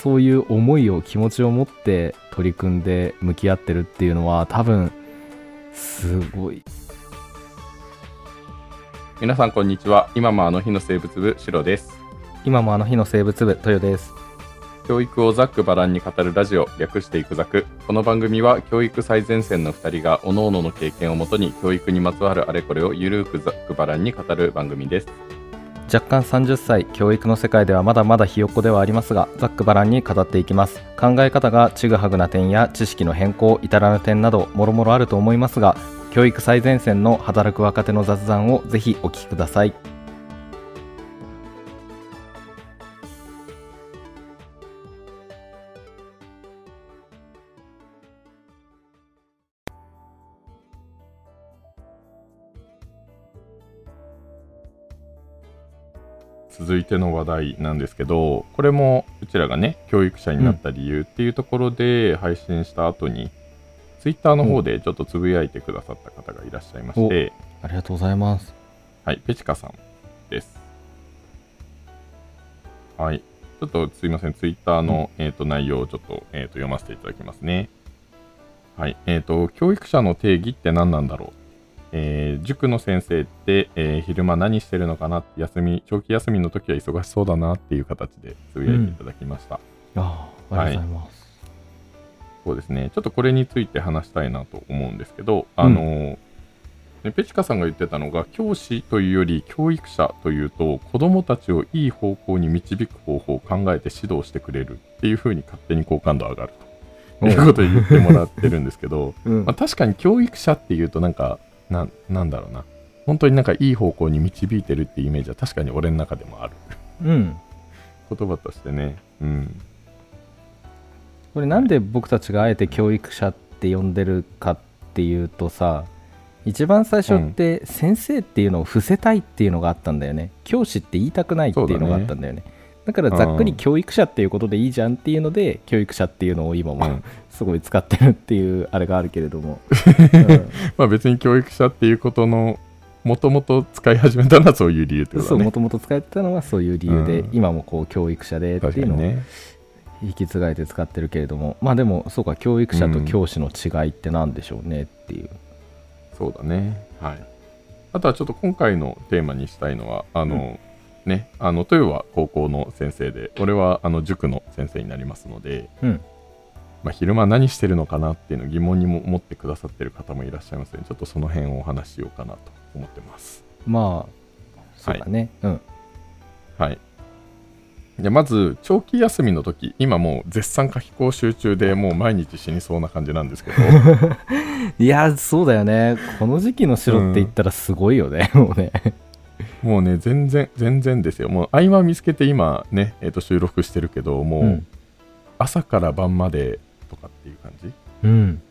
そういう思いを気持ちを持って取り組んで向き合ってるっていうのは多分すごい。皆さんこんにちは。今もあの日の生物部シロです。今もあの日の生物部豊です。教育をざっくばらんに語るラジオ略していくざく。この番組は教育最前線の2人が各々の経験をもとに教育にまつわるあれこれをゆるくざっくばらんに語る番組です若干30歳教育の世界ではまだまだひよっこではありますがざっくばらんに語っていきます。考え方がちぐはぐな点や知識の変更至らぬ点などもろもろあると思いますが教育最前線の働く若手の雑談をぜひお聞きください。続いての話題なんですけどこれもうちらがね教育者になった理由っていうところで配信した後に、ツイッターの方でちょっとつぶやいてくださった方がいらっしゃいまして、ありがとうございますはい、ペチカさんです。はい。ちょっとすいません、ツイッターの、えー、と内容をちょっと,、えー、と読ませていただきますね。はい。えっ、と、教育者の定義って何なんだろうえー塾の先生って、えー昼間何してるのかな？って休み、長期休みの時は忙しそうだなっていう形でつぶやいていただきました。ああありがとうございます、そうですね、ちょっとこれについて話したいなと思うんですけど、あのねペチカさんが言ってたのが、教師というより教育者というと、子供たちをいい方向に導く方法を考えて指導してくれるっていう風に勝手に好感度上がるということを言ってもらってるんですけど、うん。まあ、確かに教育者っていうとなんかなんなんだろうな。本当になんかいい方向に導いてるっていうイメージは確かに俺の中でもある。うん。言葉としてね。うん。これなんで僕たちがあえて教育者って呼んでるかっていうとさ一番最初って先生っていうのを伏せたいっていうのがあったんだよね。教師って言いたくないっていうのがあったんだよねだからざっくり教育者っていうことでいいじゃんっていうので教育者っていうのを今も、うん。すごい使ってるっていうあれがあるけれども、まあ別に教育者っていうことのもともと使い始めたのはそういう理由ってうん、ことだね。そうもともと使ってたのはそういう理由で、うん。今もこう教育者でっていうのを引き継がれて使ってるけれども。まあでもそうか教育者と教師の違いって何でしょうねっていう、そうだね。はい。あとはちょっと今回のテーマにしたいのはあの、ね。あの豊は高校の先生で俺はあの塾の先生になりますので、うん。まあ、昼間何してるのかなっていうのを疑問にも持ってくださってる方もいらっしゃいますのでちょっとその辺をお話ししようかなと思ってます。まあそうだね、うん。はい。でまず長期休みの時今もう絶賛夏期講習中でもう毎日死にそうな感じなんですけど。いやそうだよね。この時期の白って言ったらすごいよね、もうねもうね全然全然ですよ。もう合間見つけて今ね、えー、と収録してるけどもう、うん。朝から晩までとかっていう感じ？うん。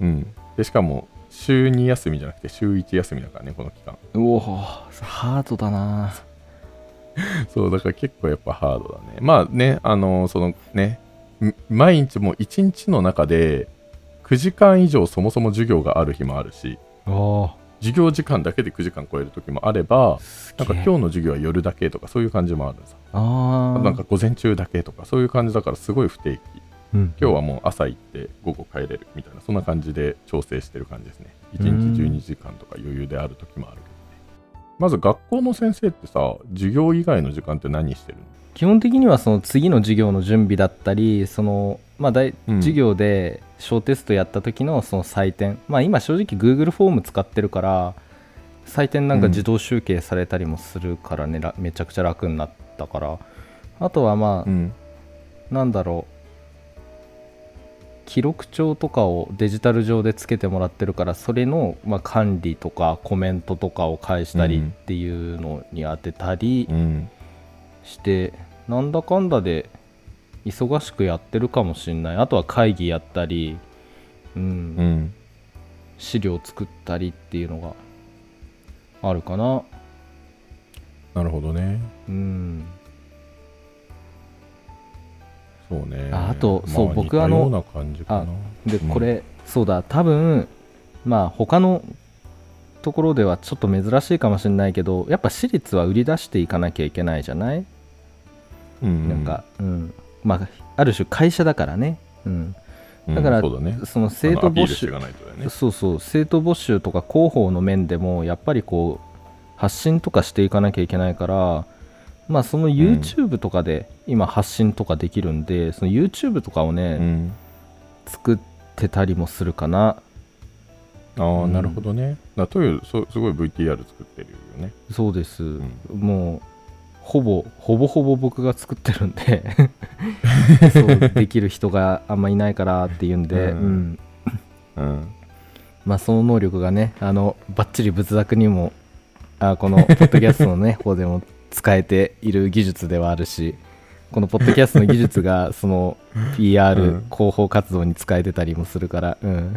うん。でしかも週2休みじゃなくて週1休みだからねこの期間。うおハードだな。そうだから結構やっぱハードだね。まあねあのそのねん毎日もう1日の中で9時間以上そもそも授業がある日もあるし。おー授業時間だけで9時間超える時もあればなんか今日の授業は夜だけとかそういう感じもあるさあー。なんか午前中だけとかそういう感じだからすごい不定期。うん。今日はもう朝行って午後帰れるみたいなそんな感じで調整してる感じですね。1うん。日12時間とか余裕である時もあるけどね。まず学校の先生ってさ授業以外の時間って何してるの？基本的にはその次の授業の準備だったりそのまあ大うん。授業で小テストやった時のその採点、まあ今正直 Google フォーム使ってるから採点なんか自動集計されたりもするからね、らめちゃくちゃ楽になったから。あとはまあ、うん。なんだろう。記録帳とかをデジタル上でつけてもらってるからそれの、まあ、管理とかコメントとかを返したりうん。っていうのに当てたりうん。して、なんだかんだで忙しくやってるかもしれない。あとは会議やったり、うん。うん。資料作ったりっていうのがあるかな。なるほどね。うん。そうね。ああとそうま僕あの似たような感じかな。うん。でこれ、そうだ。多分まあ他のところではちょっと珍しいかもしれないけどやっぱ私立は売り出していかなきゃいけないじゃない、うんなんか、うん、まあ、ある種会社だからね、うん、だからうんそね。その生徒募集ね。そうそう生徒募集とか広報の面でもやっぱりこう発信とかしていかなきゃいけないからまあその YouTube とかで今発信とかできるんで、その YouTube とかをね、うん。作ってたりもするかな。ああ、うん。なるほどね。だというそすごい VTR 作ってるよね。そうです、ん。もうほぼほぼほぼ僕が作ってるんで。そうできる人があんまいないからっていうんで、うん。うん。うんまあ、その能力がねあのバッチリ仏作にもあこのポッドキャストのね 方でも使えている技術ではあるしこのポッドキャストの技術がその PR、うん。広報活動に使えてたりもするから、うん、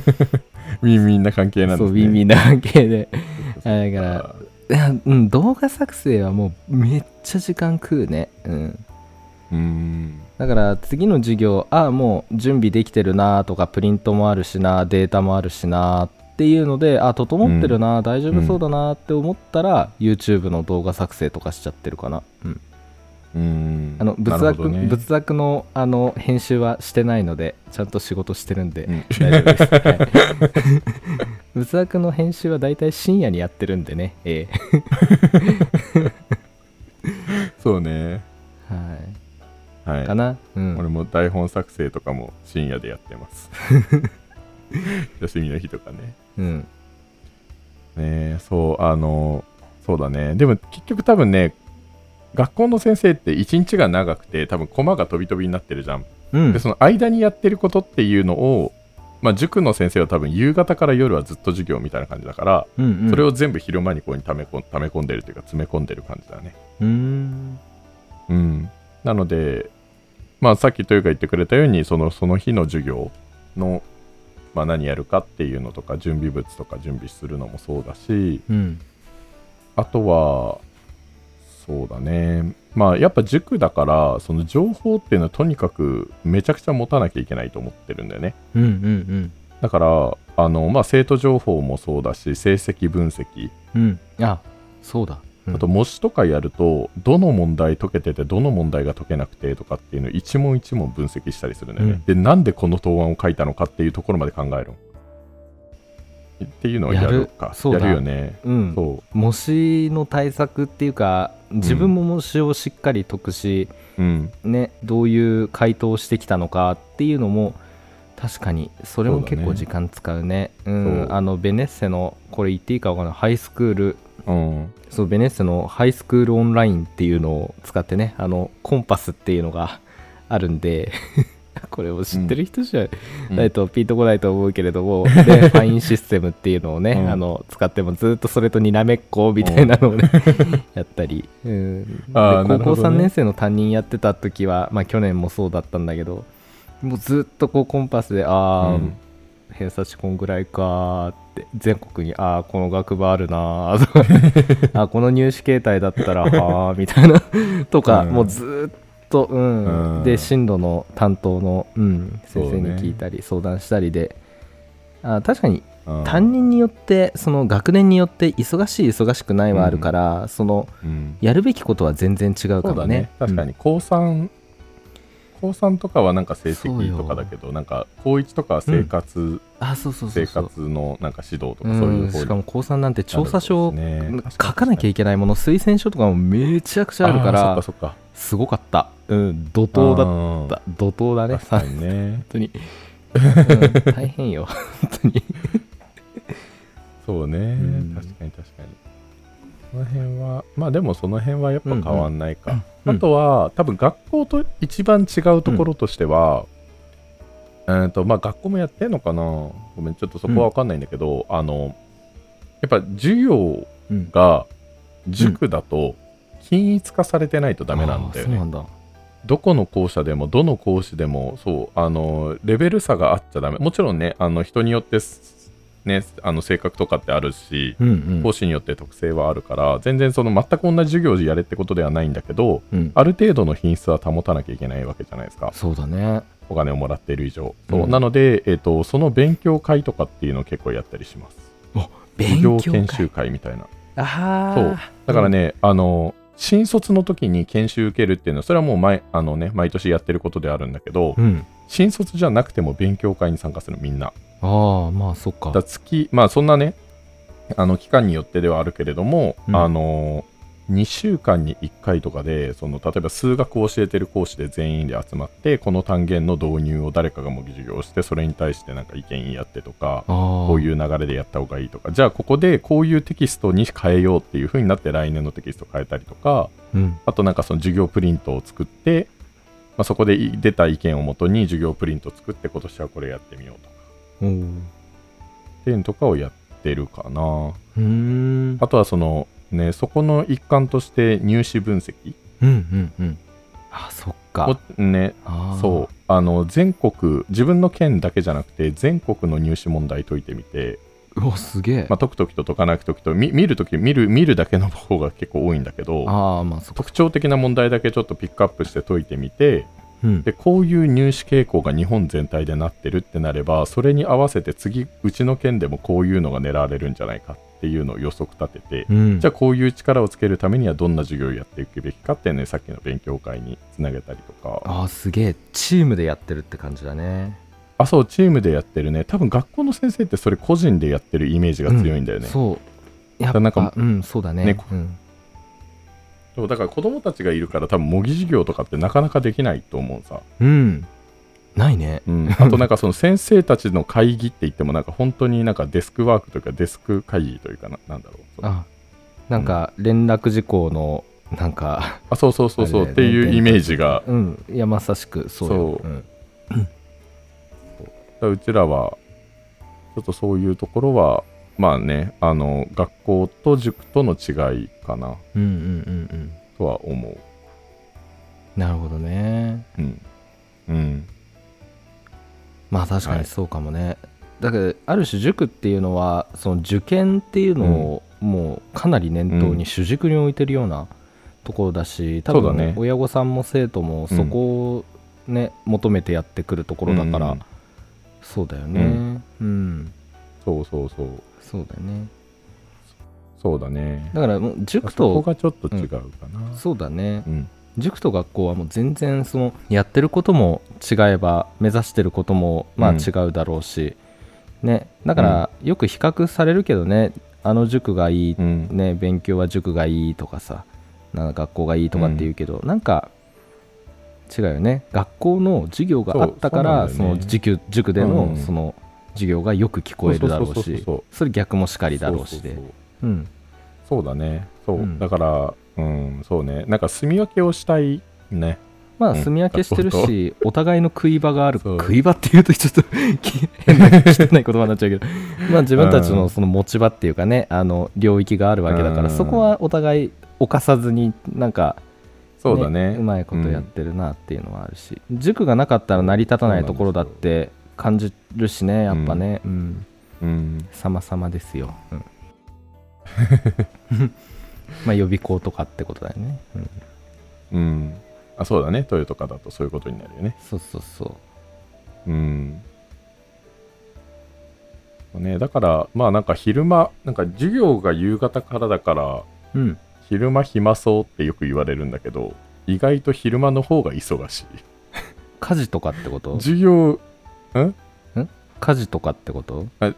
ウィンウィンな関係なんですね。そうビンビンな関係で。だから うん、動画作成はもうめっちゃ時間食うね。うん。うんだから次の授業、ああ、もう準備できてるなとか、プリントもあるしな、データもあるしなっていうので、あ、整ってるな、大丈夫そうだなって思ったら、YouTube の動画作成とかしちゃってるかな。うん。うんあの、仏作、ね仏作のあの編集はしてないので、ちゃんと仕事してるんで、うん大丈夫です。はい、仏作の編集は大体深夜にやってるんでね、えそうねえはい。はいかな？うん。俺も台本作成とかも深夜でやってます 休みの日とかねうん。ねえそうあのそうだねでも結局多分ね学校の先生って一日が長くて多分駒が飛び飛びになってるじゃん、うん。でその間にやってることっていうのをまあ塾の先生は多分夕方から夜はずっと授業みたいな感じだから、うんうん、それを全部昼間にここに溜め込ん溜め込んでるというか詰め込んでる感じだね。うーん。うん。なのでまあさっきというか言ってくれたようにそのその日の授業のまあ何やるかっていうのとか準備物とか準備するのもそうだしうん。あとは、そうだね。まあ、やっぱ塾だから、その情報っていうのはとにかくめちゃくちゃ持たなきゃいけないと思ってるんだよね。うんうんだから、あの、まあ、生徒情報もそうだし、成績分析、うん。うんあそうだ、うん。あと模試とかやると、どの問題解けてて、どの問題が解けなくてとかっていうのを一問一問分析したりするんだよね。うん。で、なんでこの答案を書いたのかっていうところまで考えるっていうのをやるか。やるそうだやるよね。うんそう。模試の対策っていうか自分も模試をしっかり解くし、うん。ねどういう回答をしてきたのかっていうのも確かにそれも結構時間使うねうんあのベネッセのこれ言っていいかわかんないハイスクールうん。そうベネッセのハイスクールオンラインっていうのを使ってねあのコンパスっていうのがあるんで これを知ってる人じゃうん。ないとピンとこないと思うけれども、でファインシステムっていうのをね、うん。あの使ってもずっとそれとにらめっこみたいなのをね、やったり、うん、高校ほどね。3年生の担任やってた時は、まあ、去年もそうだったんだけどもうずっとこうコンパスでああ、うん。偏差値こんぐらいかーって全国にああこの学部あるなーとかあこの入試形態だったらはあみたいなとか、うん。もうずーっと、うん。うん。で進路の担当の、うん、先生に聞いたり、相談したりで。あ確かにうん。担任によってその学年によって忙しい忙しくないはあるから、そのうん。やるべきことは全然違うかもね。ね。確かに。高3、高3とかはなんか成績とかだけどなんか高1とかは生活、うん。あそうそう生活のなんか指導とかうん。そういう方しかも高3なんて調査書をね。書かなきゃいけないもの推薦書とかもめちゃくちゃあるからあーそっか。すごかったうん怒涛だだった。怒涛だね。確かにね。本当に、うん。大変よ。本当に。そうね、ん。確かに確かに。この辺はまあでもその辺はやっぱ変わんないか、うん。あとは多分学校と一番違うところとしては、えーとまあ学校もやってんのかな？ごめんちょっとそこは分かんないんだけど、あのやっぱ授業うん。が塾だと均一化されてないとダメなんだよね、うなんだどこの校舎でもどの講師でもそうあのレベル差があっちゃダメ。もちろんねあの人によってすねあの性格とかってあるしうんうん。講師によって特性はあるから全然その全く同じ授業でやれってことではないんだけどうん。ある程度の品質は保たなきゃいけないわけじゃないですか。そうだね。お金をもらっている以上。そう、うん。なので、えー、とその勉強会とかっていうのを結構やったりします。勉授業強会研修会みたいな。ああそう。だからね、あの新卒の時に研修受けるっていうのはそれはもう毎あの、ね、毎年やってることであるんだけど、うん。新卒じゃなくても勉強会に参加するみんな。ああまあそっか。だ月まあそんなねあの期間によってではあるけれども、うん。あの2週間に1回とかでその例えば数学を教えてる講師で全員で集まってこの単元の導入を誰かが模擬授業をしてそれに対してなんか意見言い合ってとかこういう流れでやった方がいいとか。じゃあここでこういうテキストに変えようっていう風になって来年のテキスト変えたりとかうん。あとなんかその授業プリントを作って、まあ、そこでい出た意見をもとに授業プリントを作って今年はこれやってみようとか。っていうのとかをやってるかな。あとはそのねそこの一環として入試分析。うんうんうん。あそっか。をねそう。あの全国自分の県だけじゃなくて全国の入試問題解いてみて、うわすげえ、まあ、解くときと解かないときと見見るとき見る見るだけの方が結構多いんだけどああまあ特徴的な問題だけちょっとピックアップして解いてみてうん。でこういう入試傾向が日本全体でなってるってなればそれに合わせて次うちの県でもこういうのが狙われるんじゃないかっていうのを予測立てて、うん。じゃあこういう力をつけるためにはどんな授業をやっていくべきかっていうねさっきの勉強会につなげたりとか。ああすげえチームでやってるって感じだね。あそうチームでやってるね。多分学校の先生ってそれ個人でやってるイメージが強いんだよね、うんそう。やっぱなんかうんそうだね。ねうん、そうだから子供たちがいるから多分模擬授業とかってなかなかできないと思うさ、うん、ないね。うん、あとなんかその先生たちの会議って言ってもなんか本当になんかデスクワークというかデスク会議というかななんだろう。あなんか連絡事項のなんかあそうそうそうそう、ねっていうイメージが。うんいやまさしくそうよ。そう。うん。うちらはちょっとそういうところはまあねあの学校と塾との違いかな。うんうんうんうん。とは思う。なるほどね。うん。うんまあ確かはい。にそうかもね、だけどある種塾っていうのはその受験っていうのをもうかなり念頭に主軸に置いてるようなところだし多分そうだね。親御さんも生徒もそこをね、求めてやってくるところだから、うんそうだよね。うん、そうそうそう。そうだよね。そうだね。だからもう塾そことがちょっと違うかな。そうだね。うん塾と学校はもう全然そのやってることも違えば目指してることもまあうん。違うだろうし、ねだからよく比較されるけどねあの塾がいい、うん。ね勉強は塾がいいとかさなんか学校がいいとかって言うけど、なんか違うよね。学校の授業があったからそね。の塾塾でのうんその授業がよく聞こえるだろうしそれ逆もしかりだろうしで。そうだね。そう、うん。だからうんそうね。なんか住み分けをしたいね。まあうん。住み分けしてるし、お互いの食い場がある食い場っていうとちょっと 変な汚い言葉になっちゃうけど。まあ自分たちのその持ち場っていうかねあの領域があるわけだから、うん。そこはお互い犯さずになんか、そうだね。うまいことやってるなっていうのはあるし、塾がなかったら成り立たないところだって感じるしねやっぱね。うん。うん。様々ですよ、うん まあ予備校とかってことだよね、うん、うん。あそうだね。トヨとかだとそういうことになるよね。そうそうそう。うん。ね、だからまあなんか昼間なんか授業が夕方からだからうん。昼間暇そうってよく言われるんだけど意外と昼間の方が忙しい。家事とかってこと？授業家事とかってこと？あ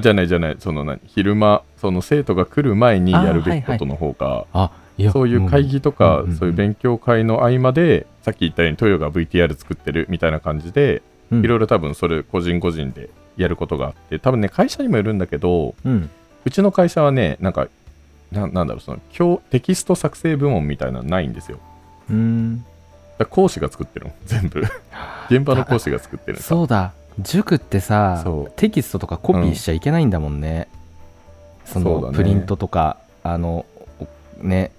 じゃないじゃないその何昼間その生徒が来る前にやるべきことの方が、あいやそういう会議とか、うんうんうんそういう勉強会の合間でさっき言ったようにトヨが VTR 作ってるみたいな感じで、うん。いろいろ多分それ個人個人でやることがあって多分ね会社にもよるんだけどうん。うちの会社はねなんかななんだろうその教テキスト作成部門みたいなのないんですよ。うーん。だ講師が作ってるの全部。現場の講師が作ってるそうだ塾ってさテキストとかコピーしちゃいけないんだもんね、そのそうだね。プリントとかあのおね。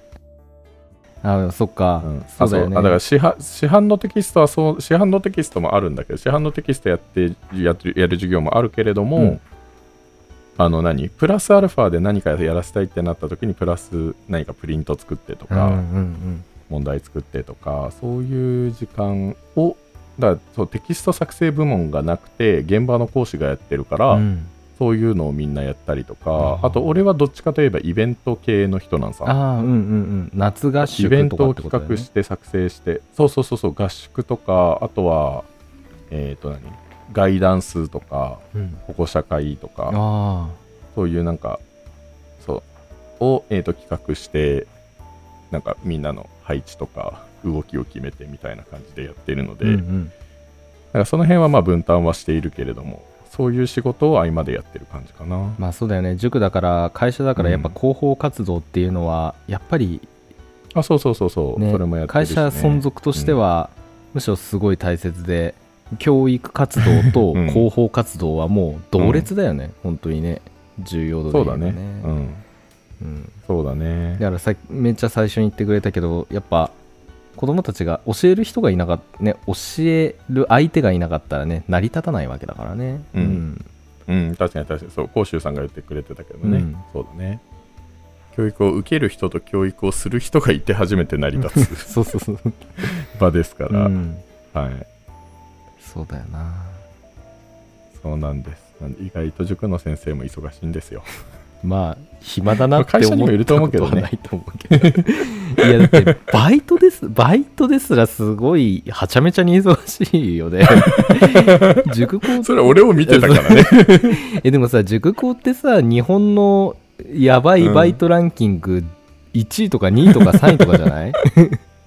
あそっか、うん。そうだよね。だから市販市販のテキストはそう市販のテキストもあるんだけど市販のテキストやってやってるやる授業もあるけれども、うん。あの何？プラスアルファで何かやらせたいってなった時にプラス何かプリント作ってとか、うんうん。問題作ってとかそういう時間をだそうテキスト作成部門がなくて現場の講師がやってるから、うん。うんそういうのをみんなやったりとかあと俺はどっちかといえばイベント系の人なんさ。ああうんうんうん。夏合イベ宿ントを企画して作成してそうそうそうそう合宿とかあとはえっ、と何？ガイダンスとかうん。保護者会とかあそういうなんかそうを、えー、と企画してなんかみんなの配置とか動きを決めてみたいな感じでやってるのあで、うんうん。だからその辺はまあ分担はしているけれどもそういう仕事を合間でやってる感じかな、まあそうだよね。塾だから会社だからやっぱ広報活動っていうのはやっぱりあそうそうそうそう、ねそれもやってるね、社存続としてはむしろすごい大切で教育活動と うん。広報活動はもう同列だよね。本当にね。重要度でそうだね。うん。うん。そうだね。だからさめっちゃ最初に言ってくれたけどやっぱ子供たちが教える人がいなかったね教える相手がいなかったらね成り立たないわけだからね。うん。うん。確かに確かに。そう甲州さんが言ってくれてたけどね、うん。そうだね。教育を受ける人と教育をする人がいて初めて成り立つ そうそうそう、場ですから、うん、はい。そうだよな。そうなんです。意外と塾の先生も忙しいんですよまあ暇だなって思っるとないと思うけど。いやだってバイトですバイトですらすごいはちゃめちゃに忙しいよね。塾校それ俺を見てたからね。えでもさ塾校ってさ日本のやばいバイトランキング1位とか2位とか3位とかじゃない？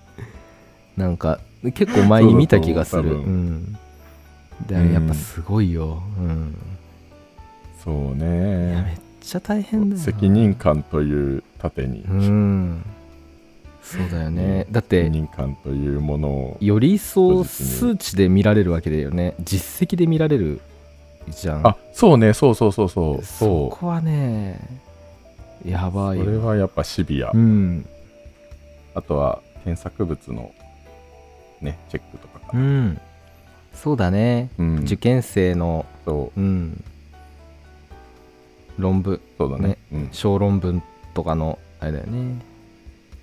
なんか結構前に見た気がする。そうん。でもやっぱすごいよ、うん、そういやめねっちゃ大変だよな。責任感という盾に、うん。そうだよね。だっ責て任感というものを。より一層数値で見られるわけだよね。実績で見られるじゃん。あそうね。そうそうそうそう。そそこはねやうばいよ。それはやっぱシビア、うん。あとは検索物のねチェックとかかうな、ん。そうだね、うん。受験生のそう。うん論文。そうだね。ね。うん、小論文とかのあれだよね。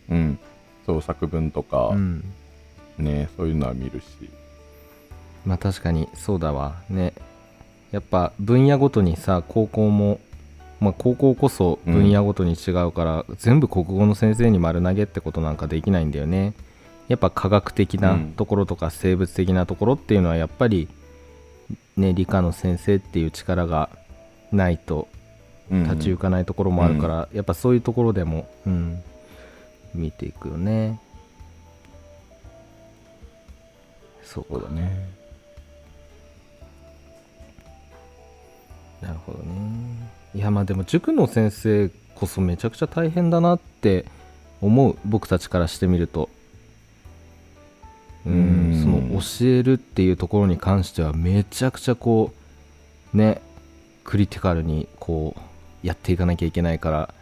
うん、そう作文とか、うん。ねそういうのは見るし。まあ確かにそうだわ。ね。やっぱ分野ごとにさ高校もまあ高校こそ分野ごとに違うから、全部国語の先生に丸投げってことなんかできないんだよね。やっぱ科学的なうん。ところとか生物的なところっていうのはやっぱりね理科の先生っていう力がないとうん立ち行かないところもあるから、やっぱそういうところでも、うん、見ていくよね。そうだね。なるほどね。いやまあでも塾の先生こそめちゃくちゃ大変だなって思う僕たちからしてみると。うんうん。その教えるっていうところに関してはめちゃくちゃこうねクリティカルにこうやっていかなきゃいけないから、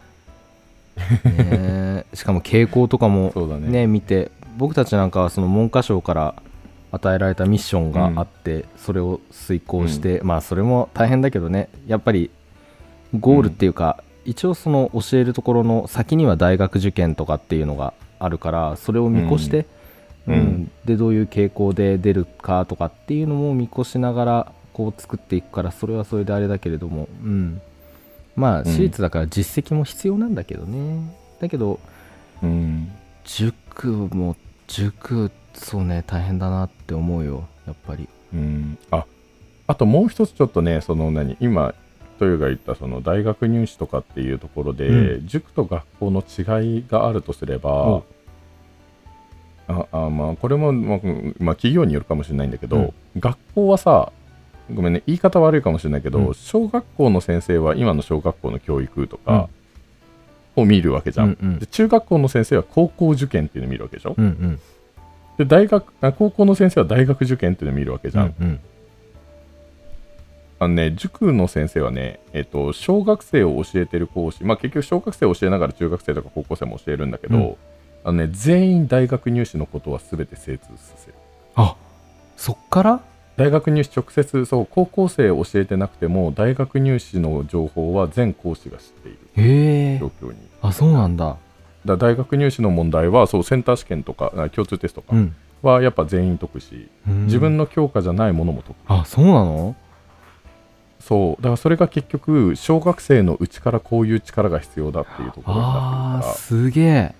ね、しかも傾向とかもね。ね見て。僕たちなんかはその文科省から与えられたミッションがあって、それを遂行して、まあそれも大変だけどね。やっぱりゴールっていうか、一応その教えるところの先には大学受験とかっていうのがあるからそれを見越して、うん。うん。でどういう傾向で出るかとかっていうのも見越しながらこう作っていくからそれはそれであれだけれども、うん、まあん。私立だから実績も必要なんだけどね、だけどうん塾も塾そうね大変だなって思うよ。やっぱり。うん。ああともう一つちょっとねその何今豊が言ったその大学入試とかっていうところで、う塾と学校の違いがあるとすればおああまあこれも、まあ、うんまあ企業によるかもしれないんだけど、学校はさごめんね言い方悪いかもしれないけど、うん。小学校の先生は今の小学校の教育とかを見るわけじゃん、うんうん。で中学校の先生は高校受験っていうのを見るわけでしょ、うんうん。で大学あ高校の先生は大学受験っていうのを見るわけじゃん、うんうん。あのね、塾の先生はね、えっと、小学生を教えてる講師、まあ結局小学生を教えながら中学生とか高校生も教えるんだけど、うん。あのね、全員大学入試のことは全て精通させる。あそっから？大学入試直接、そう、高校生を教えてなくても、大学入試の情報は全講師が知っている。状況に。あそうなんだ。だ大学入試の問題は、そう、センター試験とか、あ共通テストとか。うん。はやっぱ全員解くし、うん。自分の教科じゃないものも解く。あそうなの？そう。だからそれが結局小学生のうちからこういう力が必要だっていうところになってるああからすげえ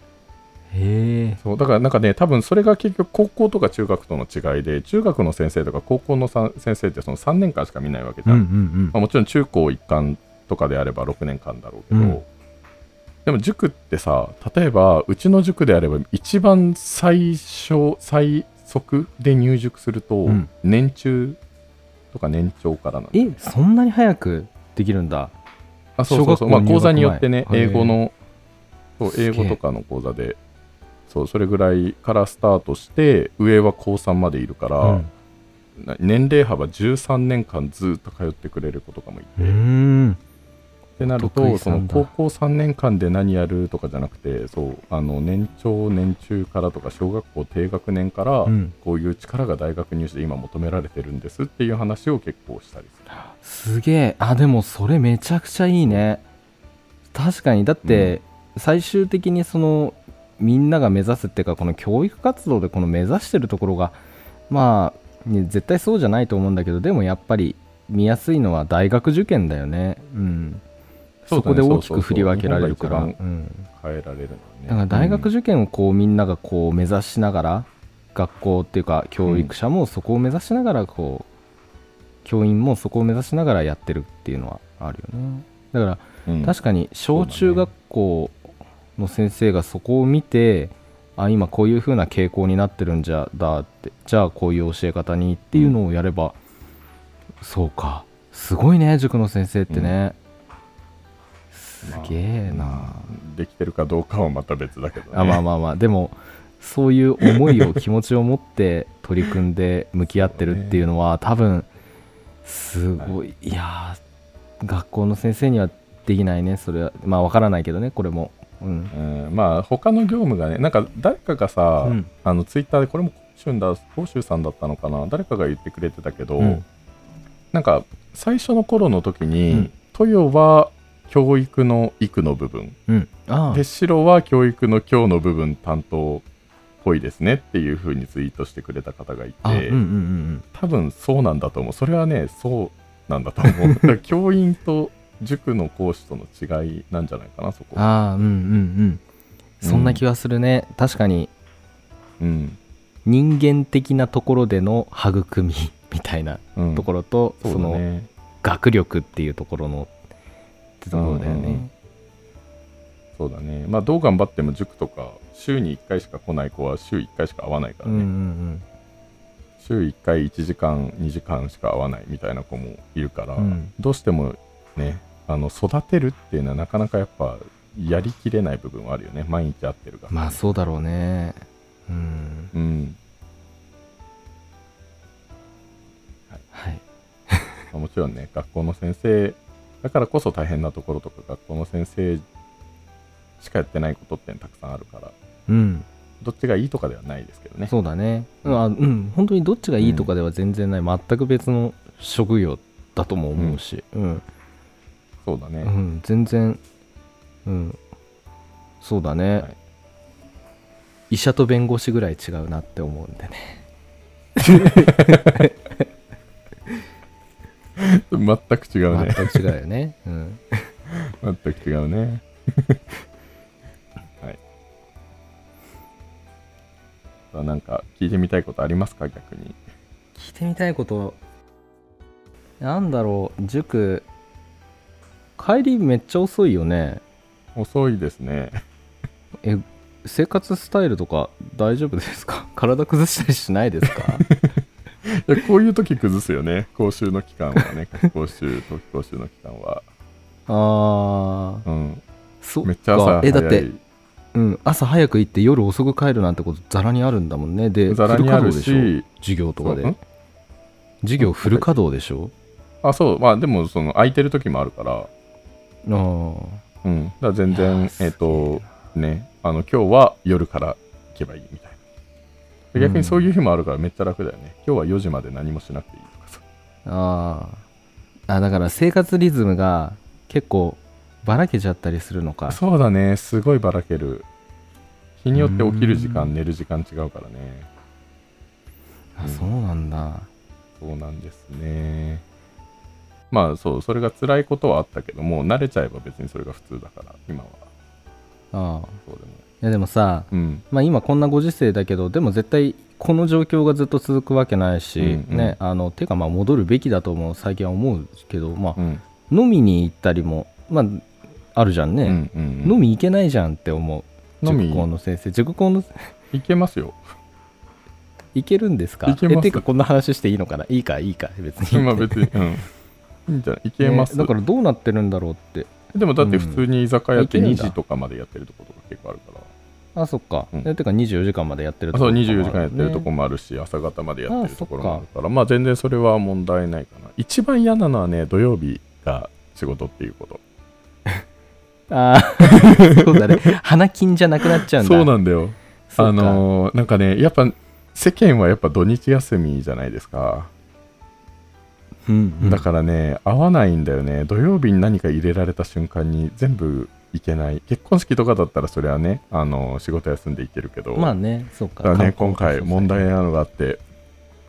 へえ。そうだからなんかね多分それが結局高校とか中学との違いで中学の先生とか高校のさ先生ってその3年間しか見ないわけじゃん、うんうんまあ、もちろん中高一貫とかであれば6年間だろうけど、うん。でも塾ってさ例えばうちの塾であれば一番最初最速で入塾すると、うん。年中とか年長からなんえそんなに早くできるんだ。あそうそうそう、まあ、講座によってね前英語のそう英語とかの講座でそうそれぐらいからスタートして上は高3までいるから、うん。な年齢幅13年間ずっと通ってくれる子とかもいて、ってなるとその高校3年間で何やるとかじゃなくてそうあの年長年中からとか小学校低学年からうん。こういう力が大学入試で今求められてるんですっていう話を結構したりする。すげえ。あでもそれめちゃくちゃいいね。確かに。だって最終的にそのみんなが目指すっていうかこの教育活動でこの目指してるところがまあね絶対そうじゃないと思うんだけどでもやっぱり見やすいのは大学受験だよね。うん。そね。そこで大きく振り分けられるから。変えられるのはね。だから大学うん受験をこうみんながこう目指しながら学校っていうか教育者もそこを目指しながらこう教員もそこを目指しながらやってるっていうのはあるよね。だからうん。確かに小中学校の先生がそこを見てあ今こういう風な傾向になってるんじゃだってじゃあこういう教え方にっていうのをやれば、そうか。すごいね塾の先生ってね、すげえな、できてるかどうかはまた別だけどね。あまあまあまあ。でもそういう思いを気持ちを持って取り組んで向き合ってるっていうのは多分すごい。いやー学校の先生にはできないねそれは。まあわからないけどねこれもうん。うんまあ他の業務がねなんか誰かがさ、うん。あのツイッターでこれも甲州さんだったのかな誰かが言ってくれてたけど、うん。なんか最初の頃の時に、うん。豊は教育の育の部分。うん。ああ。で白は教育の教の部分担当っぽいですねっていう風にツイートしてくれた方がいて、あうんうんうん多分そうなんだと思う。それはねそうなんだと思う。教員と塾の講師との違いなんじゃないかなそこ。うんああうんうんうん。そんな気はするね、確かに。うん、人間的なところでの育みみたいなうん、ところと、そうそのだね学力っていうところのってところだよね、うんうんそうだね。まあどう頑張っても塾とか週に1回しか来ない子は週1回しか会わないからうんうね、ん。週1回1時間2時間しか会わないみたいな子もいるから、うん。どうしてもね。あの育てるっていうのはなかなかやっぱやりきれない部分はあるよね。毎日会ってるから、まあそうだろうね。うん。うん。はい。まあもちろんね 学校の先生だからこそ大変なところとか学校の先生しかやってないことってたくさんあるから。うん。どっちがいいとかではないですけどね。そうだね。うん。あうん。本当にどっちがいいとかでは全然ない、全く別の職業だとも思うし。うん、そうだね、うん全然うん。そうだね、はい。医者と弁護士ぐらい違うなって思うんでね。全く違うね。全く違うよね、うん、全く違うね。はい。なんか聞いてみたいことありますか？逆に。聞いてみたいこと。なんだろう。塾帰りめっちゃ遅いよね。遅いですね。え生活スタイルとか大丈夫ですか？体崩したりしないですか？いやこういう時崩すよね。講習の期間はね。講習冬季講習の期間は。ああうん。そめっちゃ朝えだって、うん、朝早く行って夜遅く帰るなんてことざらにあるんだもんね。でざらにあるし授業とかで。授業フル稼働でしょ？あそう。まあでもその空いてる時もあるからうん。だから全然ーえっ、とねあの今日は夜から行けばいいみたいな。逆にそういう日もあるからめっちゃ楽だよね、今日は4時まで何もしなくていいとかさ。あああだから生活リズムが結構ばらけちゃったりするのか。そうだね。すごいばらける。日によって起きる時間うん。寝る時間違うからね。あそうなんだ。そうなんですねまあそうそれが辛いことはあったけども慣れちゃえば別にそれが普通だから今は。ああ。そうでもい。やでもさ、うん。まあ、今こんなご時世だけどでも絶対この状況がずっと続くわけないし、うんうん。ねあのていうかまあ戻るべきだと思う最近は思うけど、まあうん。飲みに行ったりも、まあ、あるじゃんね、うんうんうん。飲み行けないじゃんって思う。飲み？塾校の先生。塾校のいけますよ。行けるんですか？行けます。えてかこんな話していいのかな？いいかいいか。別に。まあ別にうんいいんじゃないいけます、ねだからどうなってるんだろうって。でもだって普通に居酒屋って2うんいけるんだ。時とかまでやってるところが結構あるから。あそっか、うん。えてか24時間までやってるあそうとこ24時間やってるとねこもあるし、朝方までやってあるところもあるから。まあ全然それは問題ないかな。一番嫌なのはね土曜日が仕事っていうこと。ああ そうだね。花金じゃなくなっちゃうんだ。そうなんだよ。あのーなんかねやっぱ世間はやっぱ土日休みじゃないですか、うんうん。だからね合わないんだよね。土曜日に何か入れられた瞬間に全部いけない。結婚式とかだったらそれはねあのー仕事休んでいけるけど。まあねそうか。だね観今回光問題なのがあって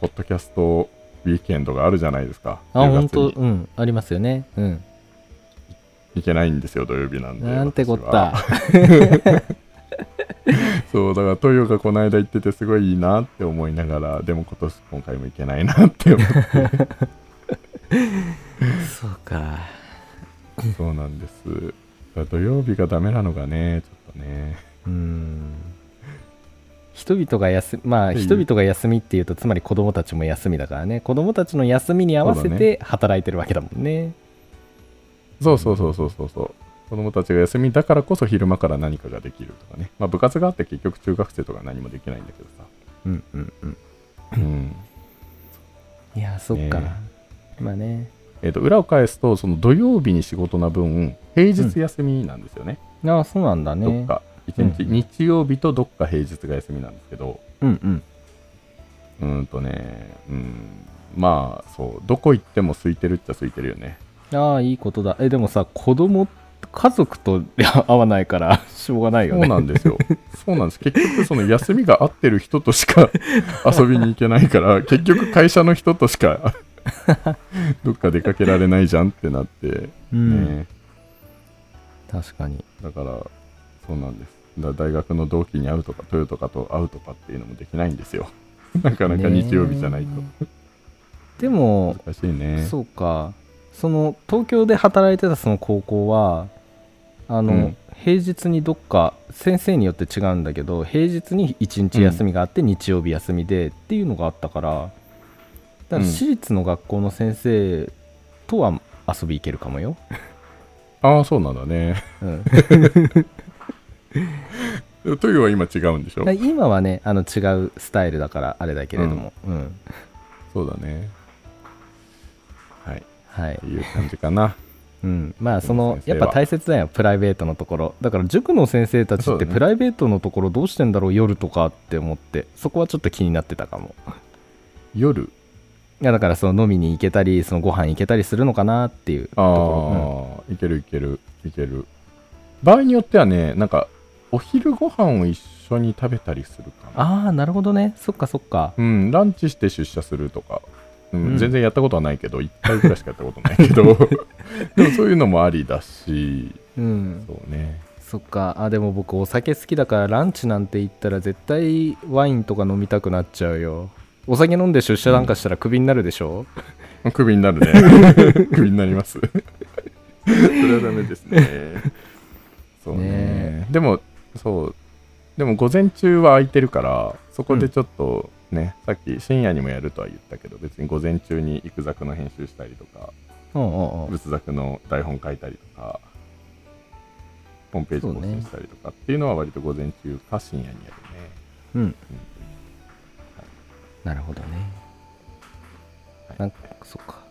ポッドキャストウィーケンドがあるじゃないですか。あ10本当うんありますよね。うん。いけないんですよ土曜日なんでなんてこった。そうだからトヨがこの間行っててすごいいいなって思いながらでも今年今回も行けないなって思って そうか。そうなんです。土曜日がダメなのがねちょっとね。うん。人々が休みまあっていう。人々が休みっていうとつまり子供たちも休みだからね。子供たちの休みに合わせて働いてるわけだもんね。そうそうそうそうそうそう。子供たちが休みだからこそ昼間から何かができるとかね。まあ部活があって結局中学生とか何もできないんだけどさ。うんうんうん。うん。いやそっか、ねまあね。えっ、と裏を返すとその土曜日に仕事な分平日休みなんですよね、ああそうなんだね。どっか。一日、うん日曜日とどっか平日が休みなんですけど。うんうん。うーんとねうん。まあそう。どこ行っても空いてるっちゃ空いてるよね。ああいいことだ。えでもさ子供家族と 会わないから しょうがないよそうねなんですよ。そうなんです。結局その休みが合ってる人としか 遊びに行けないから結局会社の人としか どっか出かけられないじゃんってなってうん、ね、確かに。だからそうなんです。だ大学の同期に会うとかトヨとかと会うとかっていうのもできないんですよ。なかなか日曜日じゃないと。ねでも難しいね。そうか。その東京で働いてたその高校はあの、うん。平日にどっか先生によって違うんだけど平日に1日休みがあって、日曜日休みでっていうのがあったからだからうん。私立の学校の先生とは遊び行けるかもよ、ああそうなんだね。うん、トヨは今違うんでしょ？今はねあの違うスタイルだからあれだけれども、うん。そうだね。はい。はい。いう感じかな。うん、まあその先生は。やっぱ大切だよプライベートのところ。だから塾の先生たちそうだね。ってプライベートのところどうしてんだろう夜とかって思って。そこはちょっと気になってたかも。夜？いやだからその飲みに行けたりそのご飯行けたりするのかなっていうとああ、こいけるいけるいける。場合によってはねなんかお昼ご飯を一緒に食べたりするかろ、な。うんああなるほどね。そっかそっか。うんランチして出社するとか、うんうん。全然やったことはないけど1回ぐらいしかやったことないけど。でもそういうのもありだし。うん。そうね。そっか。あでも僕お酒好きだからランチなんて言ったら絶対ワインとか飲みたくなっちゃうよお酒飲んで出社なんかしたらクビになるでしょ、クビになるね。クビになります。それはダメですね。そうね。ねでもそう。でも午前中は空いてるからそこでちょっとね、さっき深夜にもやるとは言ったけど別に午前中に行くザクの編集したりとかうんうんうん。仏作の台本書いたりとかホームページ更新したりとかっていうのは割と午前中か深夜にやるね、うんなるほどね。はい。なんかそっか